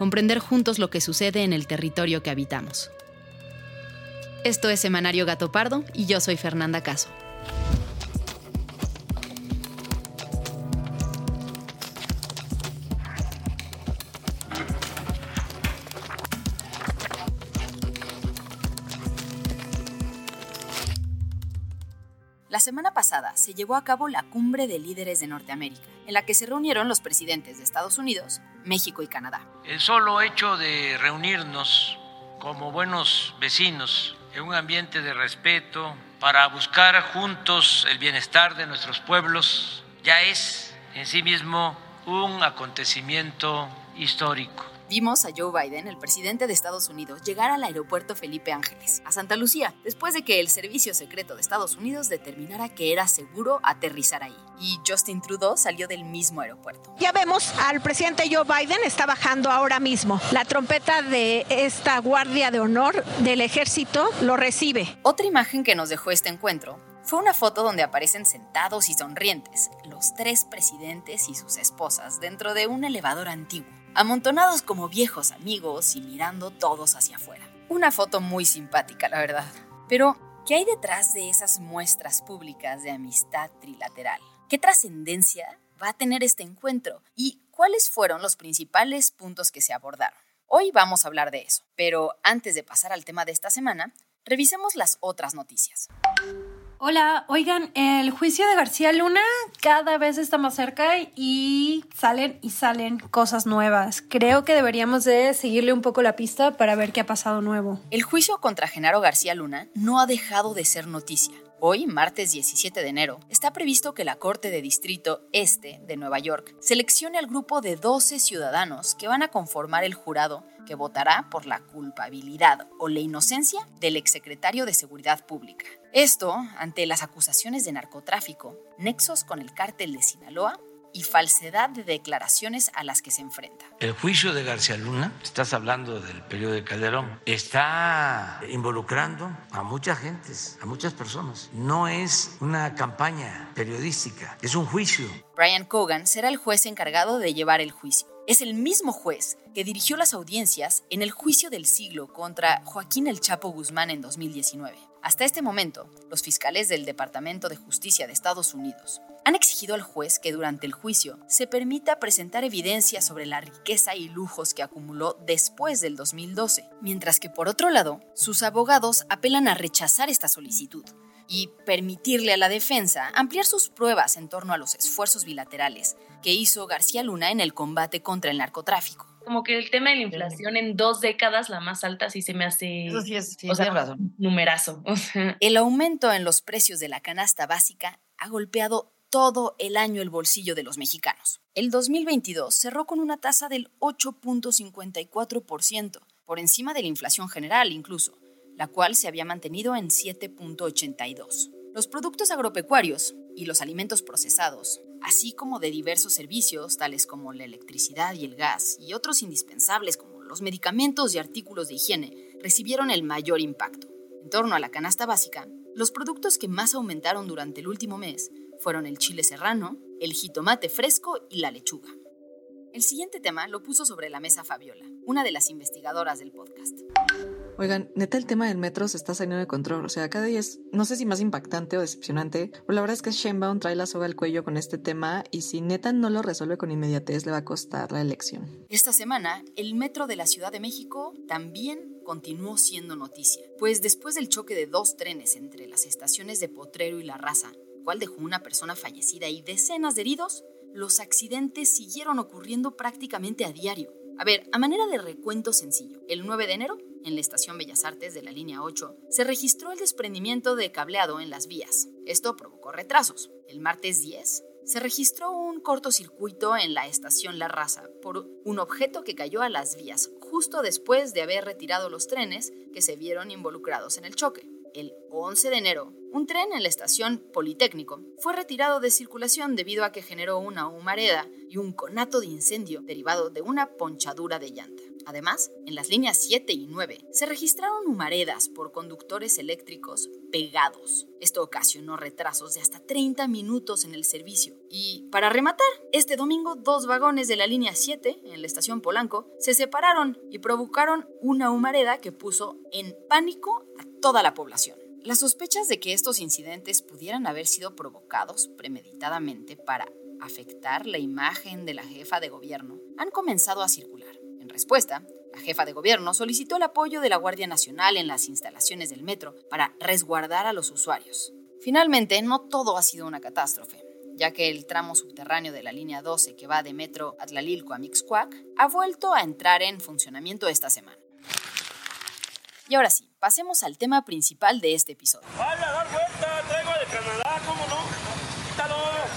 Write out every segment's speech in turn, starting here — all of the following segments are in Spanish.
comprender juntos lo que sucede en el territorio que habitamos. Esto es Semanario Gato Pardo y yo soy Fernanda Caso. La semana pasada se llevó a cabo la Cumbre de Líderes de Norteamérica, en la que se reunieron los presidentes de Estados Unidos, México y Canadá. El solo hecho de reunirnos como buenos vecinos en un ambiente de respeto para buscar juntos el bienestar de nuestros pueblos ya es en sí mismo un acontecimiento histórico. Vimos a Joe Biden, el presidente de Estados Unidos, llegar al aeropuerto Felipe Ángeles, a Santa Lucía, después de que el Servicio Secreto de Estados Unidos determinara que era seguro aterrizar ahí. Y Justin Trudeau salió del mismo aeropuerto. Ya vemos al presidente Joe Biden, está bajando ahora mismo. La trompeta de esta Guardia de Honor del Ejército lo recibe. Otra imagen que nos dejó este encuentro fue una foto donde aparecen sentados y sonrientes los tres presidentes y sus esposas dentro de un elevador antiguo amontonados como viejos amigos y mirando todos hacia afuera. Una foto muy simpática, la verdad. Pero, ¿qué hay detrás de esas muestras públicas de amistad trilateral? ¿Qué trascendencia va a tener este encuentro? ¿Y cuáles fueron los principales puntos que se abordaron? Hoy vamos a hablar de eso, pero antes de pasar al tema de esta semana, revisemos las otras noticias. Hola, oigan, el juicio de García Luna cada vez está más cerca y salen y salen cosas nuevas. Creo que deberíamos de seguirle un poco la pista para ver qué ha pasado nuevo. El juicio contra Genaro García Luna no ha dejado de ser noticia. Hoy, martes 17 de enero, está previsto que la Corte de Distrito Este de Nueva York seleccione al grupo de 12 ciudadanos que van a conformar el jurado que votará por la culpabilidad o la inocencia del exsecretario de Seguridad Pública. Esto ante las acusaciones de narcotráfico, nexos con el cártel de Sinaloa y falsedad de declaraciones a las que se enfrenta. El juicio de García Luna, estás hablando del periodo de Calderón, está involucrando a muchas gentes, a muchas personas. No es una campaña periodística, es un juicio. Brian Cogan será el juez encargado de llevar el juicio. Es el mismo juez que dirigió las audiencias en el juicio del siglo contra Joaquín El Chapo Guzmán en 2019. Hasta este momento, los fiscales del Departamento de Justicia de Estados Unidos han exigido al juez que durante el juicio se permita presentar evidencia sobre la riqueza y lujos que acumuló después del 2012, mientras que por otro lado, sus abogados apelan a rechazar esta solicitud y permitirle a la defensa ampliar sus pruebas en torno a los esfuerzos bilaterales que hizo García Luna en el combate contra el narcotráfico como que el tema de la inflación en dos décadas, la más alta, sí se me hace. Eso sí es, o sea, razón. numerazo. El aumento en los precios de la canasta básica ha golpeado todo el año el bolsillo de los mexicanos. El 2022 cerró con una tasa del 8.54%, por encima de la inflación general incluso, la cual se había mantenido en 7.82. Los productos agropecuarios y los alimentos procesados así como de diversos servicios tales como la electricidad y el gas y otros indispensables como los medicamentos y artículos de higiene, recibieron el mayor impacto. En torno a la canasta básica, los productos que más aumentaron durante el último mes fueron el chile serrano, el jitomate fresco y la lechuga. El siguiente tema lo puso sobre la mesa Fabiola, una de las investigadoras del podcast. Oigan, neta, el tema del metro se está saliendo de control. O sea, cada día es, no sé si más impactante o decepcionante, pero la verdad es que Sheinbaum trae la soga al cuello con este tema y si neta no lo resuelve con inmediatez, le va a costar la elección. Esta semana, el metro de la Ciudad de México también continuó siendo noticia, pues después del choque de dos trenes entre las estaciones de Potrero y La Raza, cual dejó una persona fallecida y decenas de heridos, los accidentes siguieron ocurriendo prácticamente a diario. A ver, a manera de recuento sencillo, el 9 de enero, en la estación Bellas Artes de la línea 8, se registró el desprendimiento de cableado en las vías. Esto provocó retrasos. El martes 10, se registró un cortocircuito en la estación La Raza por un objeto que cayó a las vías justo después de haber retirado los trenes que se vieron involucrados en el choque. El 11 de enero, un tren en la estación Politécnico fue retirado de circulación debido a que generó una humareda y un conato de incendio derivado de una ponchadura de llanta. Además, en las líneas 7 y 9 se registraron humaredas por conductores eléctricos pegados. Esto ocasionó retrasos de hasta 30 minutos en el servicio. Y para rematar, este domingo dos vagones de la línea 7 en la estación Polanco se separaron y provocaron una humareda que puso en pánico a toda la población. Las sospechas de que estos incidentes pudieran haber sido provocados premeditadamente para afectar la imagen de la jefa de gobierno han comenzado a circular. En respuesta, la jefa de gobierno solicitó el apoyo de la Guardia Nacional en las instalaciones del metro para resguardar a los usuarios. Finalmente, no todo ha sido una catástrofe, ya que el tramo subterráneo de la línea 12 que va de metro Atlalilco a Mixcoac ha vuelto a entrar en funcionamiento esta semana. Y ahora sí, pasemos al tema principal de este episodio. ¡Vale, a dar vuelta! ¡Traigo de Canadá! ¿Cómo no? ¡Quítalo! Ah.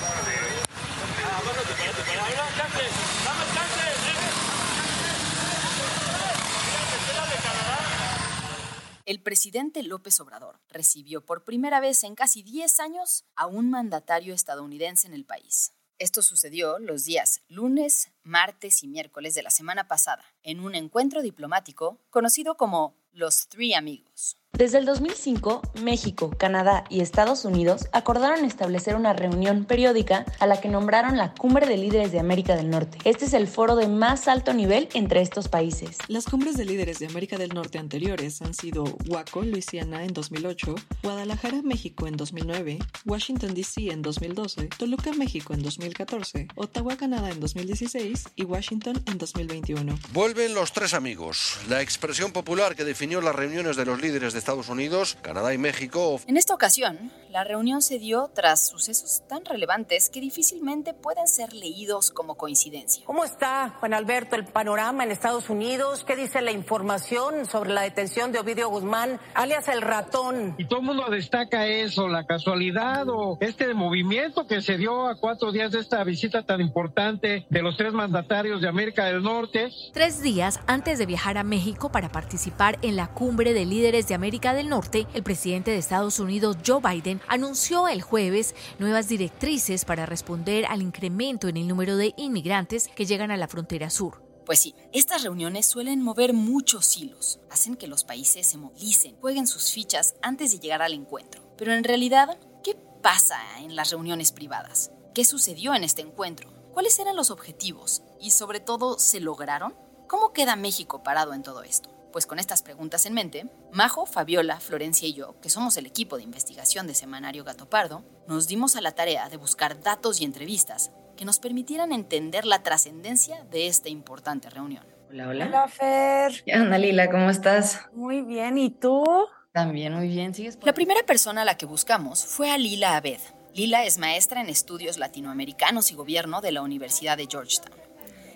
El presidente López Obrador recibió por primera vez en casi 10 años a un mandatario estadounidense en el país. Esto sucedió los días lunes, martes y miércoles de la semana pasada, en un encuentro diplomático conocido como los Three Amigos. Desde el 2005, México, Canadá y Estados Unidos acordaron establecer una reunión periódica a la que nombraron la Cumbre de Líderes de América del Norte. Este es el foro de más alto nivel entre estos países. Las cumbres de líderes de América del Norte anteriores han sido Waco, Luisiana en 2008, Guadalajara, México en 2009, Washington, D.C. en 2012, Toluca, México en 2014, Ottawa, Canadá en 2016 y Washington en 2021. Vuelven los tres amigos, la expresión popular que definió las reuniones de los líderes de Estados Unidos, Canadá y México. En esta ocasión, la reunión se dio tras sucesos tan relevantes que difícilmente pueden ser leídos como coincidencia. ¿Cómo está, Juan Alberto, el panorama en Estados Unidos? ¿Qué dice la información sobre la detención de Ovidio Guzmán, alias el ratón? Y todo el mundo destaca eso, la casualidad o este movimiento que se dio a cuatro días de esta visita tan importante de los tres mandatarios de América del Norte. Tres días antes de viajar a México para participar en la cumbre de líderes de América del Norte, el presidente de Estados Unidos, Joe Biden, anunció el jueves nuevas directrices para responder al incremento en el número de inmigrantes que llegan a la frontera sur. Pues sí, estas reuniones suelen mover muchos hilos, hacen que los países se movilicen, jueguen sus fichas antes de llegar al encuentro. Pero en realidad, ¿qué pasa en las reuniones privadas? ¿Qué sucedió en este encuentro? ¿Cuáles eran los objetivos? Y sobre todo, ¿se lograron? ¿Cómo queda México parado en todo esto? Pues con estas preguntas en mente, Majo, Fabiola, Florencia y yo, que somos el equipo de investigación de Semanario Gato Pardo, nos dimos a la tarea de buscar datos y entrevistas que nos permitieran entender la trascendencia de esta importante reunión. Hola, hola. Hola, Fer. ¿Qué onda, Lila? ¿Cómo estás? Muy bien, ¿y tú? También muy bien, ¿sigues? La primera persona a la que buscamos fue a Lila Abed. Lila es maestra en estudios latinoamericanos y gobierno de la Universidad de Georgetown.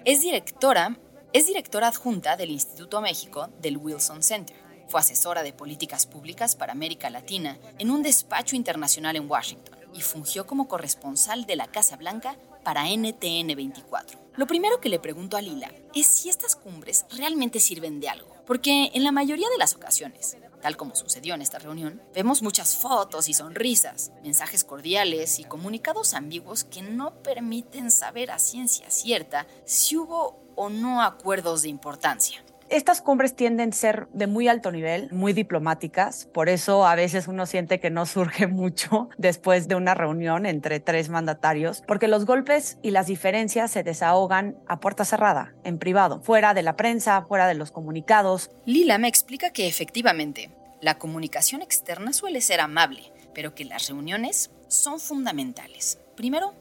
Es directora es directora adjunta del Instituto México del Wilson Center. Fue asesora de políticas públicas para América Latina en un despacho internacional en Washington y fungió como corresponsal de la Casa Blanca para NTN 24. Lo primero que le pregunto a Lila es si estas cumbres realmente sirven de algo, porque en la mayoría de las ocasiones, tal como sucedió en esta reunión, vemos muchas fotos y sonrisas, mensajes cordiales y comunicados ambiguos que no permiten saber a ciencia cierta si hubo o no acuerdos de importancia. Estas cumbres tienden a ser de muy alto nivel, muy diplomáticas, por eso a veces uno siente que no surge mucho después de una reunión entre tres mandatarios, porque los golpes y las diferencias se desahogan a puerta cerrada, en privado, fuera de la prensa, fuera de los comunicados. Lila me explica que efectivamente la comunicación externa suele ser amable, pero que las reuniones son fundamentales. Primero,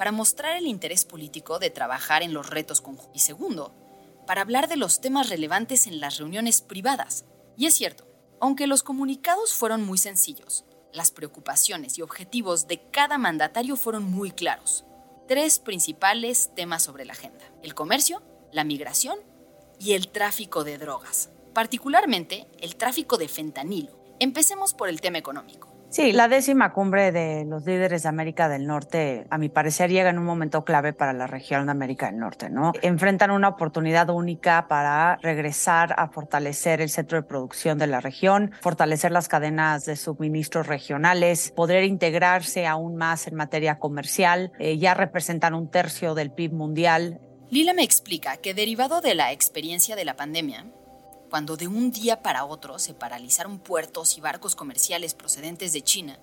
para mostrar el interés político de trabajar en los retos conjuntos. Y segundo, para hablar de los temas relevantes en las reuniones privadas. Y es cierto, aunque los comunicados fueron muy sencillos, las preocupaciones y objetivos de cada mandatario fueron muy claros. Tres principales temas sobre la agenda. El comercio, la migración y el tráfico de drogas. Particularmente el tráfico de fentanilo. Empecemos por el tema económico. Sí, la décima cumbre de los líderes de América del Norte, a mi parecer, llega en un momento clave para la región de América del Norte, ¿no? Enfrentan una oportunidad única para regresar a fortalecer el centro de producción de la región, fortalecer las cadenas de suministros regionales, poder integrarse aún más en materia comercial, eh, ya representan un tercio del PIB mundial. Lila me explica que derivado de la experiencia de la pandemia, cuando de un día para otro se paralizaron puertos y barcos comerciales procedentes de China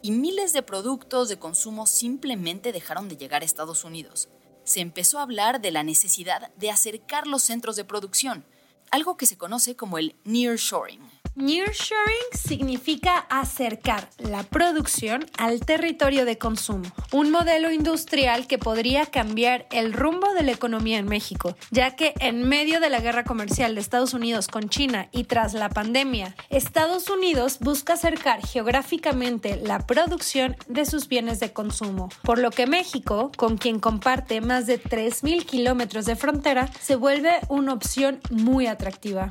y miles de productos de consumo simplemente dejaron de llegar a Estados Unidos, se empezó a hablar de la necesidad de acercar los centros de producción, algo que se conoce como el nearshoring. Nearshoring significa acercar la producción al territorio de consumo, un modelo industrial que podría cambiar el rumbo de la economía en México, ya que en medio de la guerra comercial de Estados Unidos con China y tras la pandemia, Estados Unidos busca acercar geográficamente la producción de sus bienes de consumo, por lo que México, con quien comparte más de 3.000 kilómetros de frontera, se vuelve una opción muy atractiva.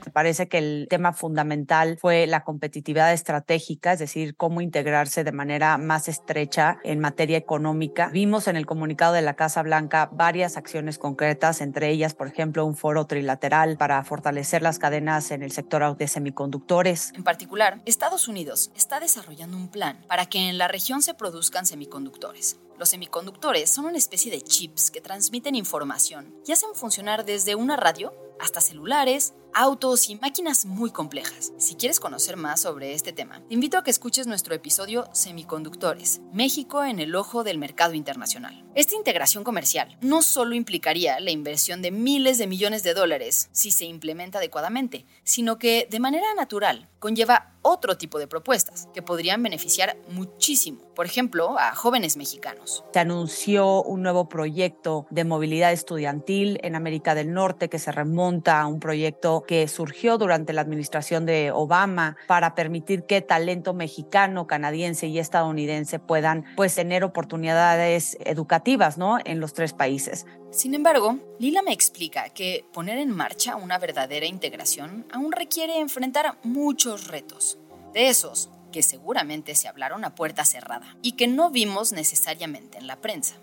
Me parece que el tema fundamental fue la competitividad estratégica, es decir, cómo integrarse de manera más estrecha en materia económica. Vimos en el comunicado de la Casa Blanca varias acciones concretas, entre ellas, por ejemplo, un foro trilateral para fortalecer las cadenas en el sector de semiconductores. En particular, Estados Unidos está desarrollando un plan para que en la región se produzcan semiconductores. Los semiconductores son una especie de chips que transmiten información y hacen funcionar desde una radio hasta celulares, autos y máquinas muy complejas. Si quieres conocer más sobre este tema, te invito a que escuches nuestro episodio Semiconductores, México en el ojo del mercado internacional. Esta integración comercial no solo implicaría la inversión de miles de millones de dólares si se implementa adecuadamente, sino que de manera natural conlleva otro tipo de propuestas que podrían beneficiar muchísimo, por ejemplo, a jóvenes mexicanos. Se anunció un nuevo proyecto de movilidad estudiantil en América del Norte que se remonta a un proyecto que surgió durante la administración de Obama para permitir que talento mexicano, canadiense y estadounidense puedan pues tener oportunidades educativas, ¿no? en los tres países. Sin embargo, Lila me explica que poner en marcha una verdadera integración aún requiere enfrentar muchos retos. De esos que seguramente se hablaron a puerta cerrada y que no vimos necesariamente en la prensa.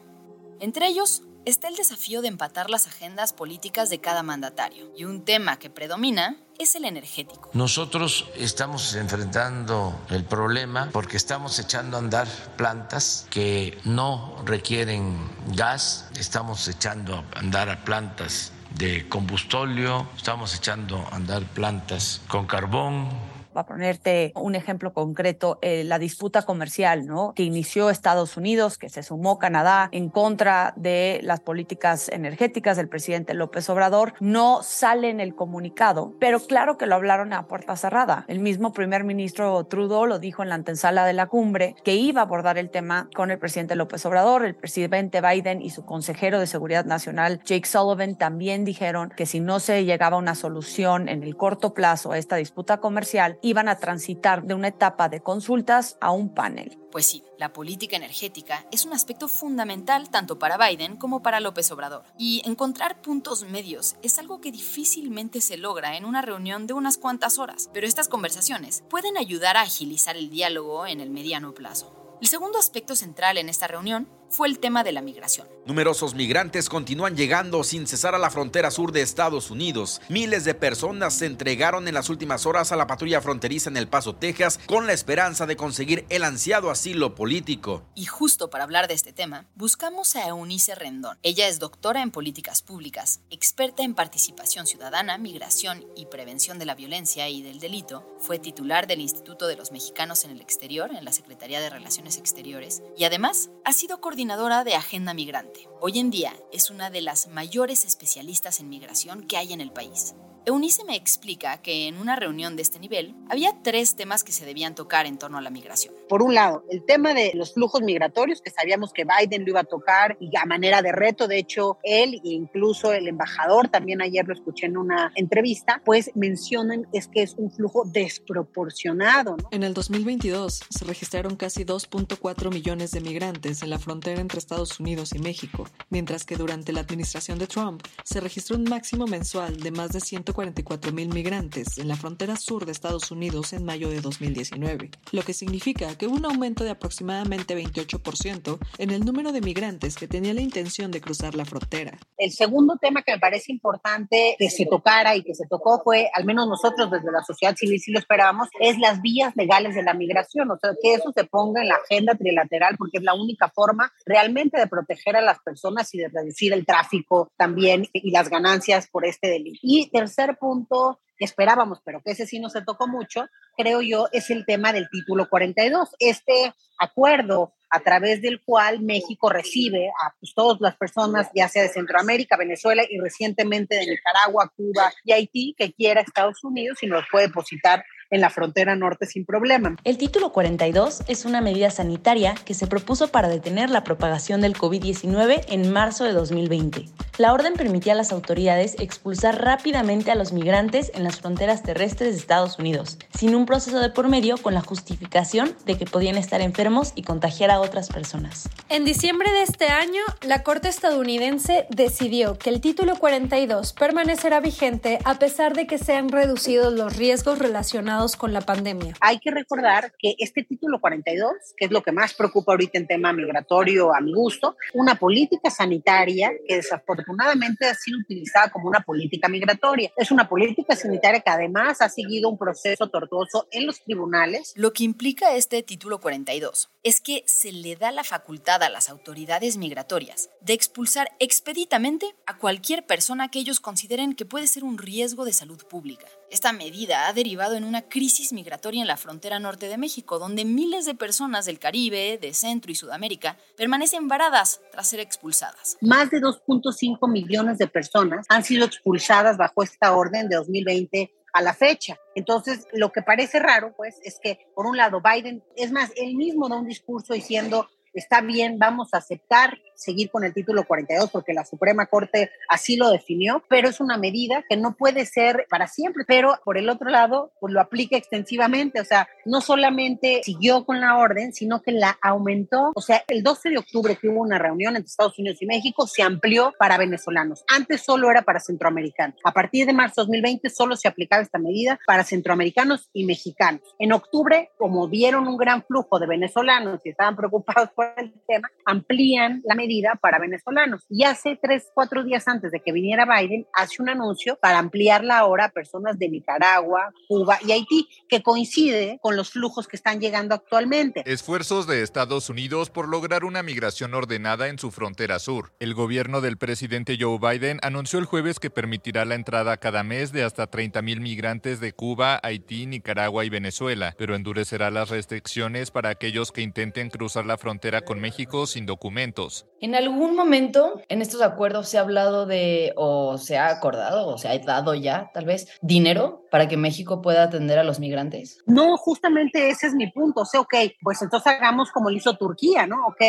Entre ellos está el desafío de empatar las agendas políticas de cada mandatario. Y un tema que predomina es el energético. Nosotros estamos enfrentando el problema porque estamos echando a andar plantas que no requieren gas, estamos echando a andar plantas de combustóleo, estamos echando a andar plantas con carbón, para ponerte un ejemplo concreto, eh, la disputa comercial ¿no? que inició Estados Unidos, que se sumó Canadá en contra de las políticas energéticas del presidente López Obrador, no sale en el comunicado, pero claro que lo hablaron a puerta cerrada. El mismo primer ministro Trudeau lo dijo en la antesala de la cumbre, que iba a abordar el tema con el presidente López Obrador, el presidente Biden y su consejero de Seguridad Nacional, Jake Sullivan, también dijeron que si no se llegaba a una solución en el corto plazo a esta disputa comercial, iban a transitar de una etapa de consultas a un panel. Pues sí, la política energética es un aspecto fundamental tanto para Biden como para López Obrador. Y encontrar puntos medios es algo que difícilmente se logra en una reunión de unas cuantas horas, pero estas conversaciones pueden ayudar a agilizar el diálogo en el mediano plazo. El segundo aspecto central en esta reunión fue el tema de la migración. Numerosos migrantes continúan llegando sin cesar a la frontera sur de Estados Unidos. Miles de personas se entregaron en las últimas horas a la patrulla fronteriza en El Paso, Texas, con la esperanza de conseguir el ansiado asilo político. Y justo para hablar de este tema, buscamos a Eunice Rendón. Ella es doctora en políticas públicas, experta en participación ciudadana, migración y prevención de la violencia y del delito. Fue titular del Instituto de los Mexicanos en el Exterior en la Secretaría de Relaciones Exteriores y además ha sido coordinadora de Agenda Migrante. Hoy en día es una de las mayores especialistas en migración que hay en el país. Eunice me explica que en una reunión de este nivel había tres temas que se debían tocar en torno a la migración. Por un lado, el tema de los flujos migratorios, que sabíamos que Biden lo iba a tocar y a manera de reto, de hecho, él e incluso el embajador, también ayer lo escuché en una entrevista, pues mencionan es que es un flujo desproporcionado. ¿no? En el 2022 se registraron casi 2.4 millones de migrantes en la frontera entre Estados Unidos y México, mientras que durante la administración de Trump se registró un máximo mensual de más de 100 144 mil migrantes en la frontera sur de Estados Unidos en mayo de 2019, lo que significa que hubo un aumento de aproximadamente 28% en el número de migrantes que tenían la intención de cruzar la frontera. El segundo tema que me parece importante que se tocara y que se tocó fue, al menos nosotros desde la sociedad civil sí lo esperábamos, es las vías legales de la migración, o sea, que eso se ponga en la agenda trilateral porque es la única forma realmente de proteger a las personas y de reducir el tráfico también y las ganancias por este delito. Y tercero, punto que esperábamos, pero que ese sí no se tocó mucho, creo yo, es el tema del título 42. Este acuerdo a través del cual México recibe a pues, todas las personas, ya sea de Centroamérica, Venezuela y recientemente de Nicaragua, Cuba y Haití, que quiera Estados Unidos y nos puede depositar en la frontera norte sin problema. El título 42 es una medida sanitaria que se propuso para detener la propagación del COVID-19 en marzo de 2020. La orden permitía a las autoridades expulsar rápidamente a los migrantes en las fronteras terrestres de Estados Unidos, sin un proceso de por medio con la justificación de que podían estar enfermos y contagiar a otras personas. En diciembre de este año, la Corte estadounidense decidió que el título 42 permanecerá vigente a pesar de que se han reducido los riesgos relacionados con la pandemia. Hay que recordar que este título 42, que es lo que más preocupa ahorita en tema migratorio a mi gusto, una política sanitaria que desafortunadamente ha sido utilizada como una política migratoria. Es una política sanitaria que además ha seguido un proceso tortuoso en los tribunales. Lo que implica este título 42 es que se le da la facultad a las autoridades migratorias de expulsar expeditamente a cualquier persona que ellos consideren que puede ser un riesgo de salud pública. Esta medida ha derivado en una crisis migratoria en la frontera norte de México, donde miles de personas del Caribe, de Centro y Sudamérica permanecen varadas tras ser expulsadas. Más de 2.5 millones de personas han sido expulsadas bajo esta orden de 2020 a la fecha. Entonces, lo que parece raro, pues, es que, por un lado, Biden, es más, él mismo da un discurso diciendo, está bien, vamos a aceptar seguir con el título 42 porque la Suprema Corte así lo definió, pero es una medida que no puede ser para siempre, pero por el otro lado, pues lo aplica extensivamente, o sea, no solamente siguió con la orden, sino que la aumentó, o sea, el 12 de octubre que hubo una reunión entre Estados Unidos y México, se amplió para venezolanos, antes solo era para centroamericanos, a partir de marzo 2020 solo se aplicaba esta medida para centroamericanos y mexicanos. En octubre, como vieron un gran flujo de venezolanos y estaban preocupados por el tema, amplían la medida para venezolanos. Y hace tres, cuatro días antes de que viniera Biden, hace un anuncio para ampliarla ahora a personas de Nicaragua, Cuba y Haití, que coincide con los flujos que están llegando actualmente. Esfuerzos de Estados Unidos por lograr una migración ordenada en su frontera sur. El gobierno del presidente Joe Biden anunció el jueves que permitirá la entrada cada mes de hasta 30 mil migrantes de Cuba, Haití, Nicaragua y Venezuela, pero endurecerá las restricciones para aquellos que intenten cruzar la frontera con México sin documentos. En algún momento en estos acuerdos se ha hablado de, o se ha acordado, o se ha dado ya, tal vez, dinero para que México pueda atender a los migrantes. No, justamente ese es mi punto. O sea, ok, pues entonces hagamos como lo hizo Turquía, ¿no? Ok,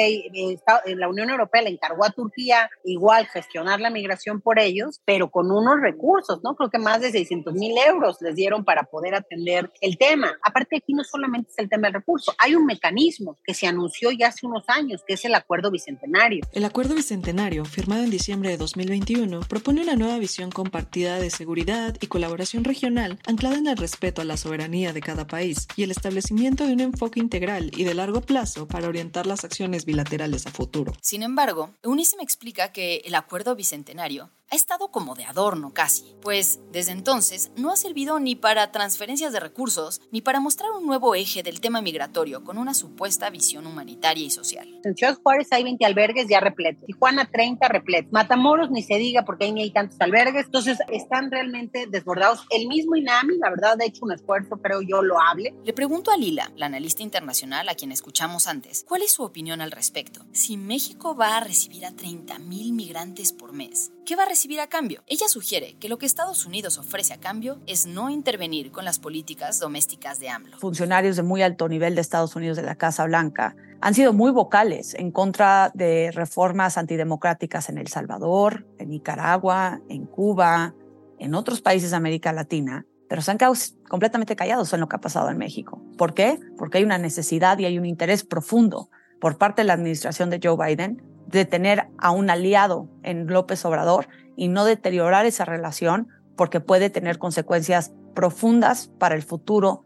la Unión Europea le encargó a Turquía igual gestionar la migración por ellos, pero con unos recursos, ¿no? Creo que más de 600 mil euros les dieron para poder atender el tema. Aparte, aquí no solamente es el tema del recurso, hay un mecanismo que se anunció ya hace unos años, que es el Acuerdo Bicentenario. El Acuerdo Bicentenario, firmado en diciembre de 2021, propone una nueva visión compartida de seguridad y colaboración regional anclada en el respeto a la soberanía de cada país y el establecimiento de un enfoque integral y de largo plazo para orientar las acciones bilaterales a futuro. Sin embargo, Eunice me explica que el Acuerdo Bicentenario ha estado como de adorno casi, pues desde entonces no ha servido ni para transferencias de recursos ni para mostrar un nuevo eje del tema migratorio con una supuesta visión humanitaria y social. En Ciudad Juárez hay 20 albergues ya repletos, Tijuana 30 repletos, Matamoros ni se diga porque ahí ni hay tantos albergues, entonces están realmente desbordados. El mismo INAMI, la verdad, ha hecho un esfuerzo, creo yo, lo hable. Le pregunto a Lila, la analista internacional a quien escuchamos antes, ¿cuál es su opinión al respecto? Si México va a recibir a 30 mil migrantes por mes, ¿Qué va a recibir a cambio? Ella sugiere que lo que Estados Unidos ofrece a cambio es no intervenir con las políticas domésticas de AMLO. Funcionarios de muy alto nivel de Estados Unidos de la Casa Blanca han sido muy vocales en contra de reformas antidemocráticas en El Salvador, en Nicaragua, en Cuba, en otros países de América Latina, pero se han quedado completamente callados en lo que ha pasado en México. ¿Por qué? Porque hay una necesidad y hay un interés profundo por parte de la administración de Joe Biden de tener a un aliado en López Obrador y no deteriorar esa relación porque puede tener consecuencias profundas para el futuro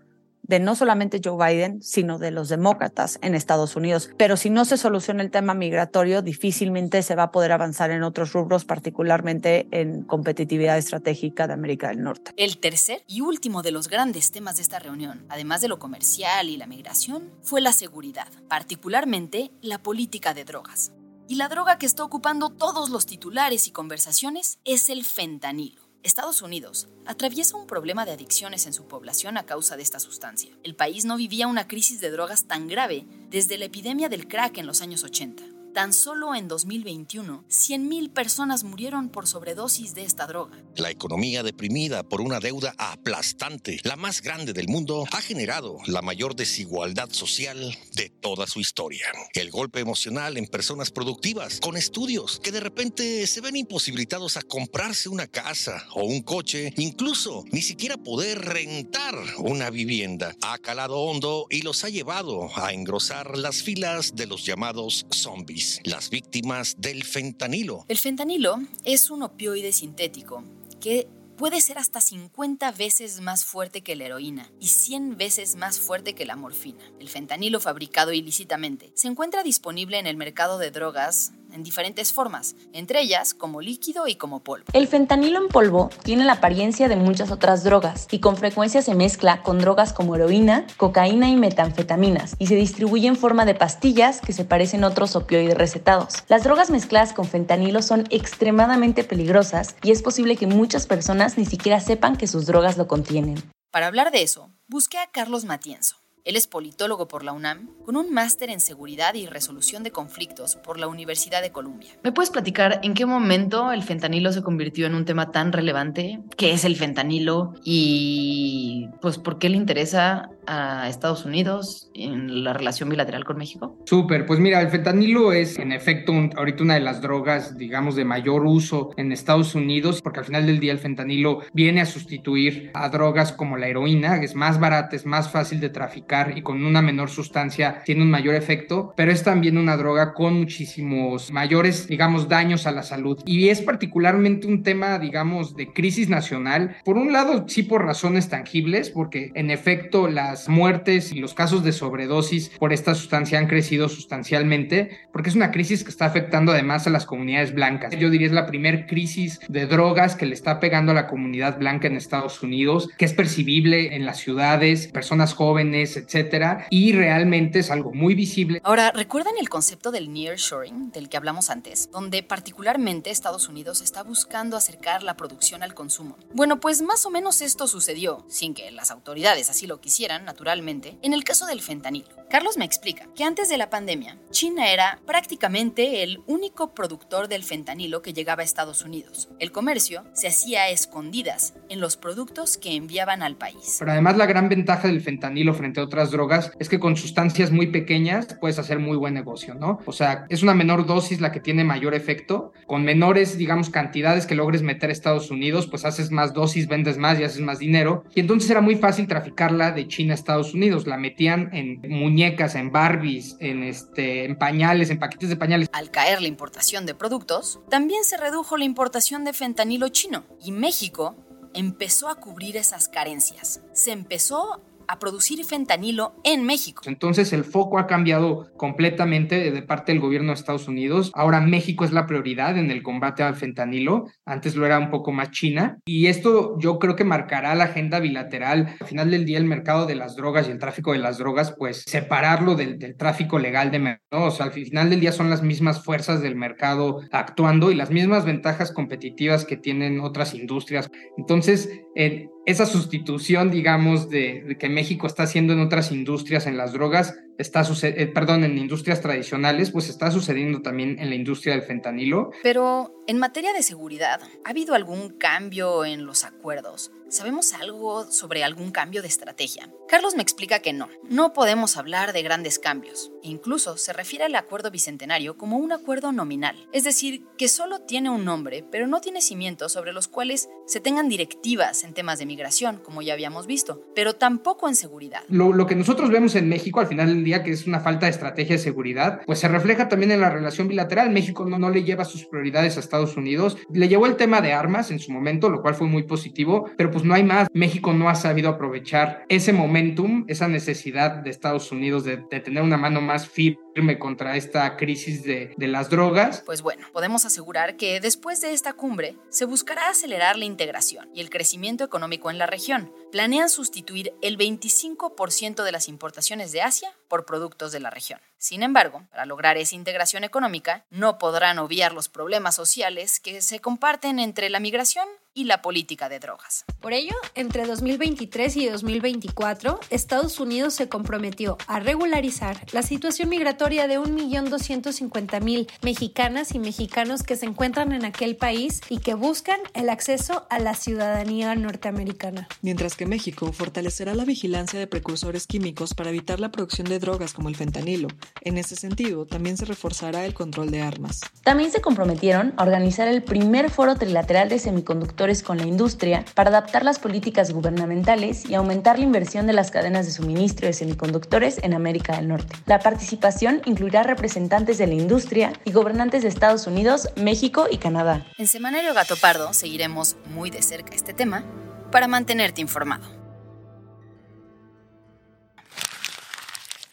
de no solamente Joe Biden, sino de los demócratas en Estados Unidos. Pero si no se soluciona el tema migratorio, difícilmente se va a poder avanzar en otros rubros, particularmente en competitividad estratégica de América del Norte. El tercer y último de los grandes temas de esta reunión, además de lo comercial y la migración, fue la seguridad, particularmente la política de drogas. Y la droga que está ocupando todos los titulares y conversaciones es el fentanilo. Estados Unidos atraviesa un problema de adicciones en su población a causa de esta sustancia. El país no vivía una crisis de drogas tan grave desde la epidemia del crack en los años 80. Tan solo en 2021, 100.000 personas murieron por sobredosis de esta droga. La economía deprimida por una deuda aplastante, la más grande del mundo, ha generado la mayor desigualdad social de toda su historia. El golpe emocional en personas productivas, con estudios, que de repente se ven imposibilitados a comprarse una casa o un coche, incluso ni siquiera poder rentar una vivienda, ha calado hondo y los ha llevado a engrosar las filas de los llamados zombies las víctimas del fentanilo. El fentanilo es un opioide sintético que puede ser hasta 50 veces más fuerte que la heroína y 100 veces más fuerte que la morfina. El fentanilo fabricado ilícitamente se encuentra disponible en el mercado de drogas en diferentes formas, entre ellas como líquido y como polvo. El fentanilo en polvo tiene la apariencia de muchas otras drogas y con frecuencia se mezcla con drogas como heroína, cocaína y metanfetaminas y se distribuye en forma de pastillas que se parecen a otros opioides recetados. Las drogas mezcladas con fentanilo son extremadamente peligrosas y es posible que muchas personas ni siquiera sepan que sus drogas lo contienen. Para hablar de eso, busqué a Carlos Matienzo él es politólogo por la UNAM, con un máster en seguridad y resolución de conflictos por la Universidad de Columbia. ¿Me puedes platicar en qué momento el fentanilo se convirtió en un tema tan relevante? ¿Qué es el fentanilo? Y pues por qué le interesa a Estados Unidos en la relación bilateral con México? Súper, pues mira, el fentanilo es en efecto ahorita una de las drogas, digamos, de mayor uso en Estados Unidos, porque al final del día el fentanilo viene a sustituir a drogas como la heroína, que es más barata, es más fácil de traficar y con una menor sustancia tiene un mayor efecto, pero es también una droga con muchísimos mayores, digamos, daños a la salud. Y es particularmente un tema, digamos, de crisis nacional. Por un lado, sí por razones tangibles, porque en efecto las muertes y los casos de sobredosis por esta sustancia han crecido sustancialmente, porque es una crisis que está afectando además a las comunidades blancas. Yo diría es la primer crisis de drogas que le está pegando a la comunidad blanca en Estados Unidos, que es percibible en las ciudades, personas jóvenes, etcétera, y realmente es algo muy visible. Ahora, ¿recuerdan el concepto del nearshoring del que hablamos antes, donde particularmente Estados Unidos está buscando acercar la producción al consumo? Bueno, pues más o menos esto sucedió, sin que las autoridades así lo quisieran, naturalmente, en el caso del fentanilo. Carlos me explica que antes de la pandemia, China era prácticamente el único productor del fentanilo que llegaba a Estados Unidos. El comercio se hacía a escondidas en los productos que enviaban al país. Pero además la gran ventaja del fentanilo frente a otras drogas es que con sustancias muy pequeñas puedes hacer muy buen negocio, ¿no? O sea, es una menor dosis la que tiene mayor efecto. Con menores, digamos, cantidades que logres meter a Estados Unidos, pues haces más dosis, vendes más y haces más dinero. Y entonces era muy fácil traficarla de China Estados Unidos, la metían en muñecas, en Barbies, en, este, en pañales, en paquetes de pañales. Al caer la importación de productos, también se redujo la importación de fentanilo chino y México empezó a cubrir esas carencias. Se empezó a producir fentanilo en México. Entonces el foco ha cambiado completamente de parte del gobierno de Estados Unidos. Ahora México es la prioridad en el combate al fentanilo. Antes lo era un poco más China. Y esto yo creo que marcará la agenda bilateral. Al final del día el mercado de las drogas y el tráfico de las drogas, pues separarlo del, tráfico legal de mercado. O sea, al final del día son las mismas fuerzas del mercado actuando y las mismas ventajas competitivas que tienen otras industrias. Entonces, en esa sustitución, digamos, de, que México está haciendo en otras industrias, en las drogas, está eh, perdón, en industrias tradicionales, pues está sucediendo también en la industria del fentanilo. Pero en materia de seguridad, ¿ha habido algún cambio en los acuerdos? ¿Sabemos algo sobre algún cambio de estrategia? Carlos me explica que no, no podemos hablar de grandes cambios. Incluso se refiere al acuerdo bicentenario como un acuerdo nominal, es decir, que solo tiene un nombre, pero no tiene cimientos sobre los cuales se tengan directivas en temas de migración, como ya habíamos visto, pero tampoco en seguridad. Lo, lo que nosotros vemos en México al final del día, que es una falta de estrategia de seguridad, pues se refleja también en la relación bilateral. México no, no le lleva sus prioridades a Estados Unidos, le llevó el tema de armas en su momento, lo cual fue muy positivo, pero pues no hay más. México no ha sabido aprovechar ese momentum, esa necesidad de Estados Unidos de, tener una mano más firme contra esta crisis de, de las drogas. Pues bueno, podemos asegurar que después de esta cumbre se buscará acelerar la integración y el crecimiento económico en la región. Planean sustituir el 25% de las importaciones de Asia por productos de la región. Sin embargo, para lograr esa integración económica, no podrán obviar los problemas sociales que se comparten entre la migración y la política de drogas. Por ello, entre 2023 y 2024, Estados Unidos se comprometió a regularizar la situación migratoria de 1.250.000 mexicanas y mexicanos que se encuentran en aquel país y que buscan el acceso a la ciudadanía norteamericana. Mientras que México fortalecerá la vigilancia de precursores químicos para evitar la producción de drogas como el fentanilo. En ese sentido, también se reforzará el control de armas. También se comprometieron a organizar el primer foro trilateral de semiconductores con la industria para adaptar las políticas gubernamentales y aumentar la inversión de las cadenas de suministro de semiconductores en América del Norte. La participación incluirá representantes de la industria y gobernantes de Estados Unidos, México y Canadá. En Semanario Gato Pardo seguiremos muy de cerca este tema para mantenerte informado.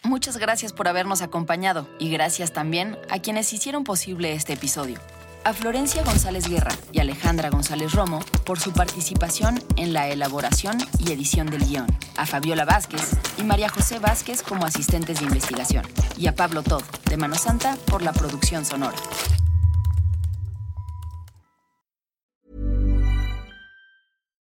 Muchas gracias por habernos acompañado y gracias también a quienes hicieron posible este episodio a Florencia González Guerra y Alejandra González Romo por su participación en la elaboración y edición del guion, a Fabiola Vázquez y María José Vázquez como asistentes de investigación, y a Pablo Todd de Mano Santa por la producción sonora.